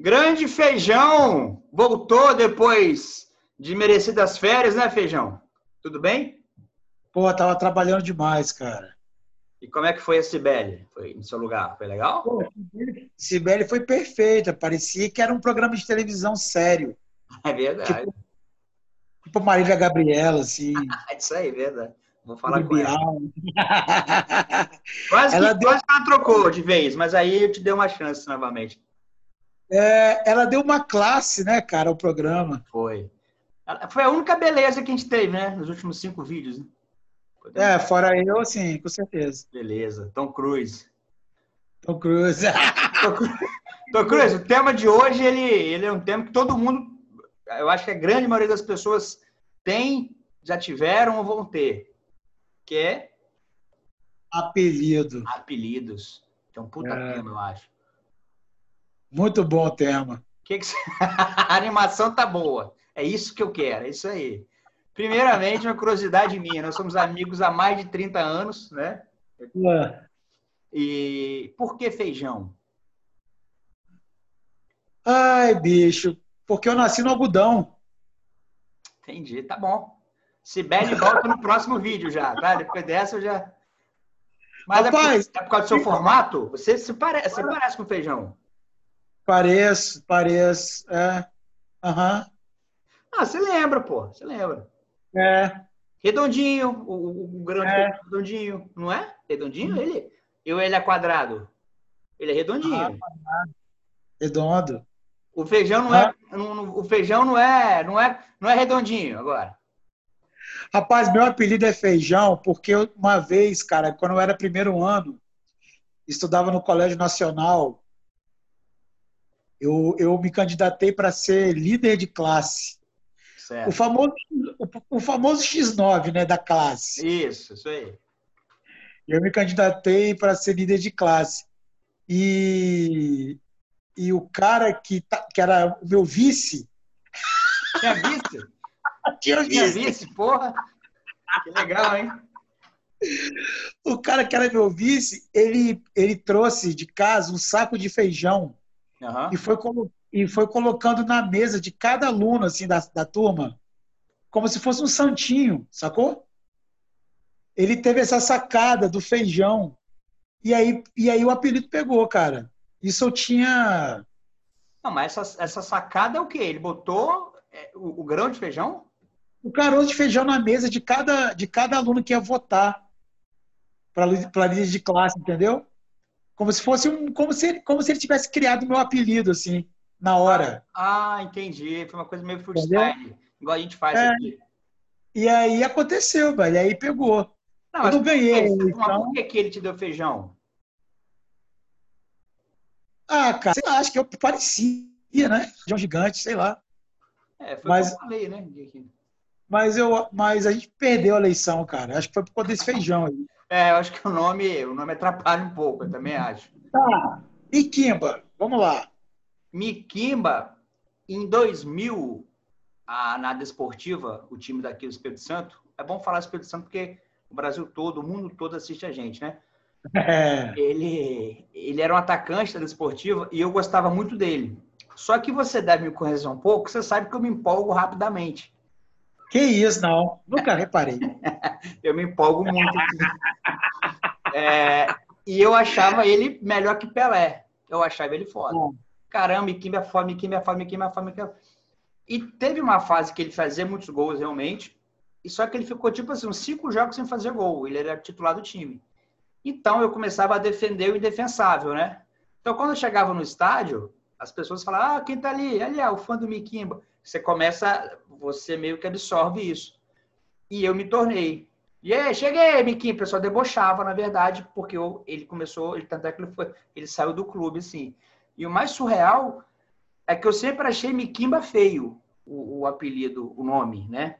Grande Feijão voltou depois de merecidas férias, né, Feijão? Tudo bem? Pô, tava trabalhando demais, cara. E como é que foi a Cibele? Foi no seu lugar? Foi legal? Pô, Cibele foi perfeita. Parecia que era um programa de televisão sério. É verdade. Tipo, tipo Marília Gabriela, assim. Isso aí, verdade. Vou falar com ela. quase, ela que, deu... quase ela trocou de vez, mas aí eu te dei uma chance novamente. É, ela deu uma classe, né, cara, ao programa. Foi. Foi a única beleza que a gente teve, né, nos últimos cinco vídeos. Né? É, fora eu, sim, com certeza. Beleza. Tom Cruise. Tom Cruise. Tom Cruise, o tema de hoje, ele, ele é um tema que todo mundo, eu acho que a grande maioria das pessoas tem, já tiveram ou vão ter que é apelido. Apelidos. É um puta é. tema, eu acho. Muito bom o tema. Que que... a animação tá boa. É isso que eu quero, é isso aí. Primeiramente, uma curiosidade minha. Nós somos amigos há mais de 30 anos, né? É. E por que feijão? Ai, bicho, porque eu nasci no algodão. Entendi, tá bom. Sibeli volta no próximo vídeo já, tá? Depois dessa eu já. Mas Rapaz, é, por, é por causa do seu formato? Você se parece, você parece com feijão. Pareço, pareço. É. Aham. Uhum. Ah, você lembra, pô. Você lembra. É. Redondinho, o, o grande é. redondinho, não é? Redondinho hum. ele? Eu ele é quadrado. Ele é redondinho. Ah, redondo. O feijão não ah. é, não, o feijão não é, não é, não é redondinho agora. Rapaz, meu apelido é Feijão porque uma vez, cara, quando eu era primeiro ano, estudava no Colégio Nacional, eu, eu me candidatei para ser líder de classe. Certo. O famoso, o, o, famoso X9, né, da classe. Isso, isso aí. Eu me candidatei para ser líder de classe. E, e o cara que, tá, que era o meu vice. Tinha vice? Tinha vice. Tinha vice, porra. Que legal, hein? O cara que era meu vice, ele, ele trouxe de casa um saco de feijão uhum. e, foi, e foi colocando na mesa de cada aluno assim, da, da turma, como se fosse um santinho, sacou? Ele teve essa sacada do feijão. E aí, e aí o apelido pegou, cara. Isso eu tinha. Não, mas essa, essa sacada é o quê? Ele botou é, o, o grão de feijão? o caroço de feijão na mesa de cada, de cada aluno que ia votar para a líder de classe, entendeu? Como se fosse um, como se ele, como se ele tivesse criado meu apelido assim na hora. Ah, ah entendi. Foi uma coisa meio freestyle, igual a gente faz é. aqui. E aí aconteceu, velho. Aí pegou. Não, eu não ganhei. Mas, então... por que, que ele te deu feijão? Ah, cara, sei lá, acho que eu parecia, né? Feijão gigante, sei lá. É, foi mas... como eu falei, né? Mas, eu, mas a gente perdeu a eleição, cara. Acho que foi por conta desse feijão aí. É, eu acho que o nome, o nome atrapalha um pouco, eu também acho. Tá. Miquimba, vamos lá. Miquimba, em 2000, a nada esportiva, o time daqui do Espírito Santo, é bom falar Espírito Santo porque o Brasil todo, o mundo todo assiste a gente, né? É. Ele, ele era um atacante da esportiva e eu gostava muito dele. Só que você deve me conhecer um pouco, você sabe que eu me empolgo rapidamente. Que isso, não. Nunca reparei. eu me empolgo muito. É, e eu achava ele melhor que Pelé. Eu achava ele foda. Hum. Caramba, Kim é foda, Kim é foda, Kim é foda, Kim é E teve uma fase que ele fazia muitos gols, realmente. E só que ele ficou, tipo assim, uns cinco jogos sem fazer gol. Ele era titular do time. Então, eu começava a defender o indefensável, né? Então, quando eu chegava no estádio, as pessoas falavam, ah, quem tá ali? Ali, é o fã do Miquimba você começa, você meio que absorve isso. E eu me tornei. E aí, cheguei, Miquinho. O pessoal debochava, na verdade, porque eu, ele começou, ele, tanto é que ele, foi, ele saiu do clube, assim. E o mais surreal é que eu sempre achei Miquimba feio, o, o apelido, o nome, né?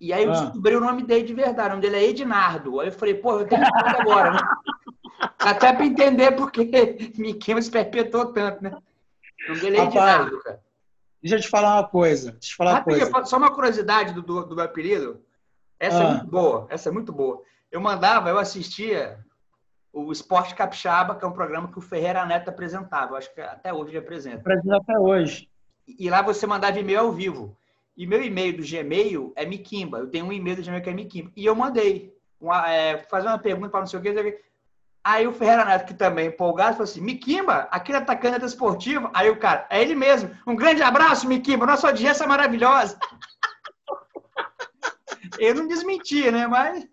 E aí eu ah. descobri o nome dele de verdade. O nome dele é Ednardo. Aí eu falei, pô, eu tenho que agora, né? Até para entender porque Miquimba se perpetuou tanto, né? O nome dele é Ednardo, cara. Deixa eu te falar uma coisa. Deixa eu falar uma coisa. Só uma curiosidade do, do, do meu apelido. Essa é ah. é muito boa. Essa é muito boa. Eu mandava, eu assistia o, Esporte Capixaba, que é um programa que o Ferreira Neto apresentava. Acho que até hoje ele apresenta. Apresenta até hoje. E lá você mandava e-mail ao vivo. E meu e-mail do Gmail é Miquimba. Eu tenho um e-mail do Gmail que é Miquimba. E eu mandei. Uma, é, fazer uma pergunta para não sei o que. Aí o Ferreira Neto, que também empolgado, falou assim: Miquimba, aquele atacante esportivo. Aí o cara, é ele mesmo. Um grande abraço, Miquimba. Nossa audiência é maravilhosa. eu não desmenti, né? Mas.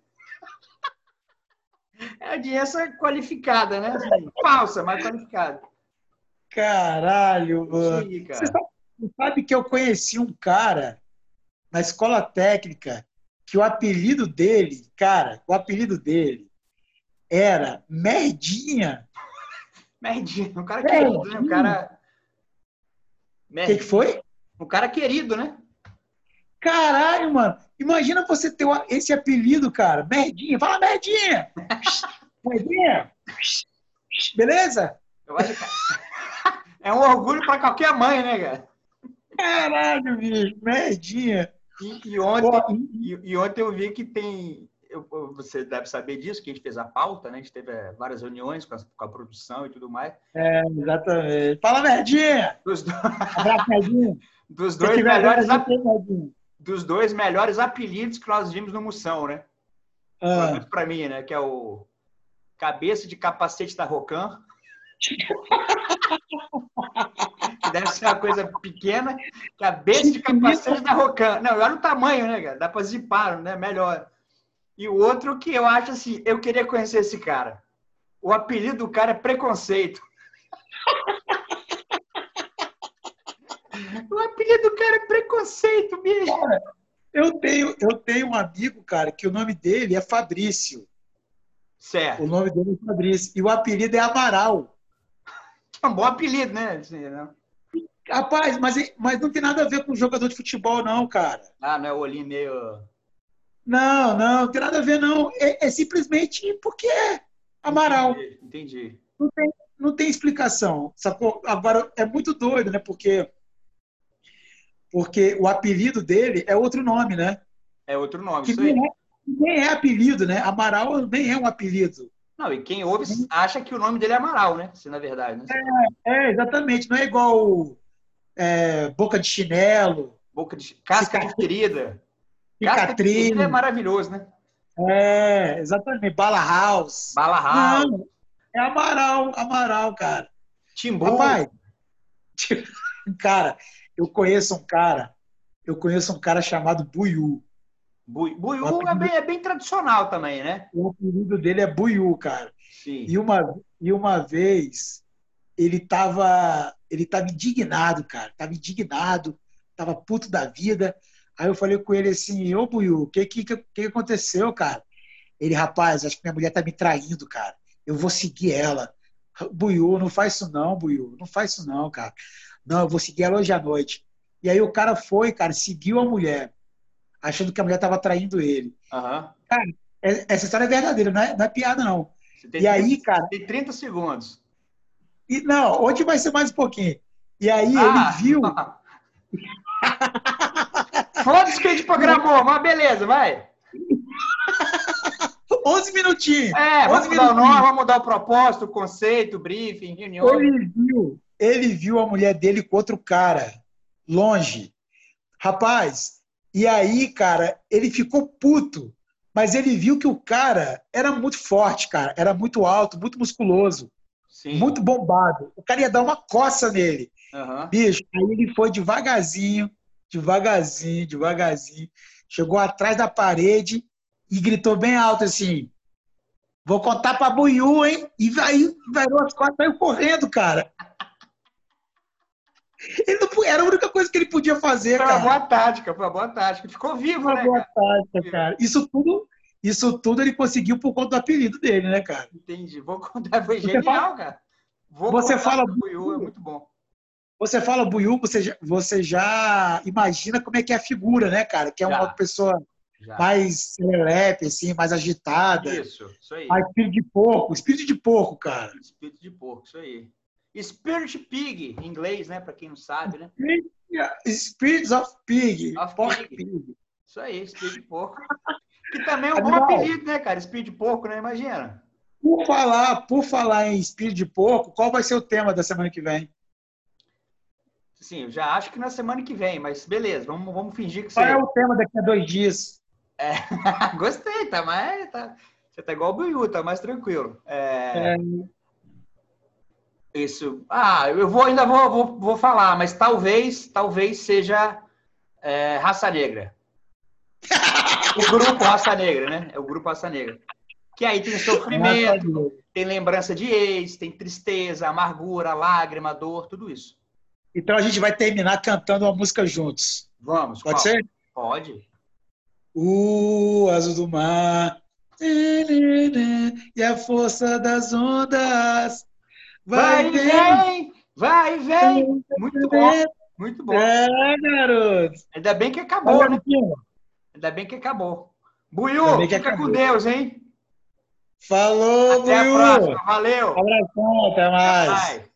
É audiência qualificada, né? Assim, falsa, mas qualificada. Caralho, mano. Cara. Você sabe, sabe que eu conheci um cara na escola técnica que o apelido dele, cara, o apelido dele era Merdinha. Merdinha, um cara Merdinha. querido, né? Um cara. O que, que foi? Um cara querido, né? Caralho, mano. Imagina você ter esse apelido, cara. Merdinha. Fala, Merdinha! merdinha! Beleza? Eu acho que é um orgulho para qualquer mãe, né, cara? Caralho, bicho. Merdinha. E, e ontem, e, e, ontem eu vi que tem eu, você deve saber disso, que a gente fez a pauta, né? A gente teve é, várias reuniões com a, com a produção e tudo mais. É, exatamente. Fala, Merdinha! Dos, do... Abraço, Merdinha. dos dois melhores ap... dos dois melhores apelidos que nós vimos no Moção, né? Ah. Para mim, né? Que é o cabeça de capacete da Rocan. deve ser uma coisa pequena. Cabeça de capacete da Rocan. Não, olha o tamanho, né, cara? Dá para zipar, né? Melhor. E o outro que eu acho assim, eu queria conhecer esse cara. O apelido do cara é preconceito. o apelido do cara é preconceito, bicho. Cara, eu tenho, eu tenho um amigo, cara, que o nome dele é Fabrício. Certo. O nome dele é Fabrício. E o apelido é Amaral. É um bom apelido, né? né? Rapaz, mas, mas não tem nada a ver com jogador de futebol, não, cara. Ah, não é o olhinho meio. Não, não, não tem nada a ver, não. É, é simplesmente porque é Amaral. Entendi. entendi. Não, tem, não tem explicação. Sacou? Agora, é muito doido, né? Porque, porque o apelido dele é outro nome, né? É outro nome, que isso nem é, nem é apelido, né? Amaral nem é um apelido. Não, e quem ouve acha que o nome dele é Amaral, né? Se na verdade. Né? É, é, exatamente. Não é igual é, Boca de Chinelo. Boca de Casca de Querida. Cicatrina. é maravilhoso, né? É, exatamente. Bala House. Bala House. Não, é Amaral, Amaral, cara. Timbu. Papai, cara, eu conheço um cara, eu conheço um cara chamado Buiu. Buiu apelido, é, bem, é, bem, tradicional também, né? O apelido dele é Buiu, cara. Sim. E uma, e uma vez ele tava, ele tava indignado, cara. Tava indignado, tava puto da vida. Aí eu falei com ele assim, ô Buiu, o que, que, que aconteceu, cara? Ele, rapaz, acho que minha mulher tá me traindo, cara. Eu vou seguir ela. Buiu, não faz isso não, Buiu. Não faz isso não, cara. Não, eu vou seguir ela hoje à noite. E aí o cara foi, cara, seguiu a mulher, achando que a mulher tava traindo ele. Uhum. Cara, é, essa história é verdadeira, não é, não é piada, não. e 30, aí, cara. Tem 30 segundos. E, não, hoje vai ser mais um pouquinho. E aí ah. ele viu. Foda-se que a gente programou, mas beleza, vai. 11 minutinhos. É, vamos mudar o nome, vamos mudar o propósito, o conceito, o briefing, reunião. Ele viu, ele viu a mulher dele com outro cara, longe. Rapaz, e aí, cara, ele ficou puto. Mas ele viu que o cara era muito forte, cara. Era muito alto, muito musculoso. Sim. Muito bombado. O cara ia dar uma coça nele. Uhum. Bicho, aí ele foi devagarzinho, devagarzinho, devagarzinho. Chegou atrás da parede e gritou bem alto assim: Vou contar pra Buiu, hein? E aí virou as costas saiu correndo, cara. Ele não, era a única coisa que ele podia fazer, foi cara. Foi uma boa tática, foi uma boa tática. Ficou vivo, foi uma né? Boa cara? tática, cara. Isso tudo, isso tudo ele conseguiu por conta do apelido dele, né, cara? Entendi. Vou contar, foi genial, fala, cara. Vou você fala Buiu, é muito bom. Você fala Buiu, você já, você já imagina como é que é a figura, né, cara? Que é uma já. pessoa já. mais serelepe, assim, mais agitada. Isso, isso aí. Mais espírito de porco, espírito de porco, cara. Espírito de porco, isso aí. Spirit Pig, em inglês, né? Para quem não sabe, né? Spirits of Pig. Of pork pig. pig. Isso aí, Espírito de porco. Que também é um bom apelido, né, cara? Espírito de porco, né? Imagina. por falar, por falar em espírito de porco, qual vai ser o tema da semana que vem? Sim, eu já acho que na semana que vem, mas beleza, vamos, vamos fingir que Qual é o tema daqui a dois dias? É, gostei, tá mais. Tá, você tá igual o Buiu, tá mais tranquilo. É, é... Isso. Ah, eu vou, ainda vou, vou, vou falar, mas talvez, talvez seja é, raça negra. o grupo raça negra, né? É o grupo raça negra. Que aí tem sofrimento, tem lembrança de ex, tem tristeza, amargura, lágrima, dor, tudo isso. Então a gente vai terminar cantando uma música juntos. Vamos. Pode qual? ser? Pode. O azul do mar e a força das ondas. Vai, vai vem, vai vem. Muito bom. Muito bom. É, garoto. Ainda bem que acabou, né? Ainda bem que acabou. Buiu, fica acabou. com Deus, hein? Falou, Até Buiu. a próxima. Valeu. Abração, até mais. Até mais.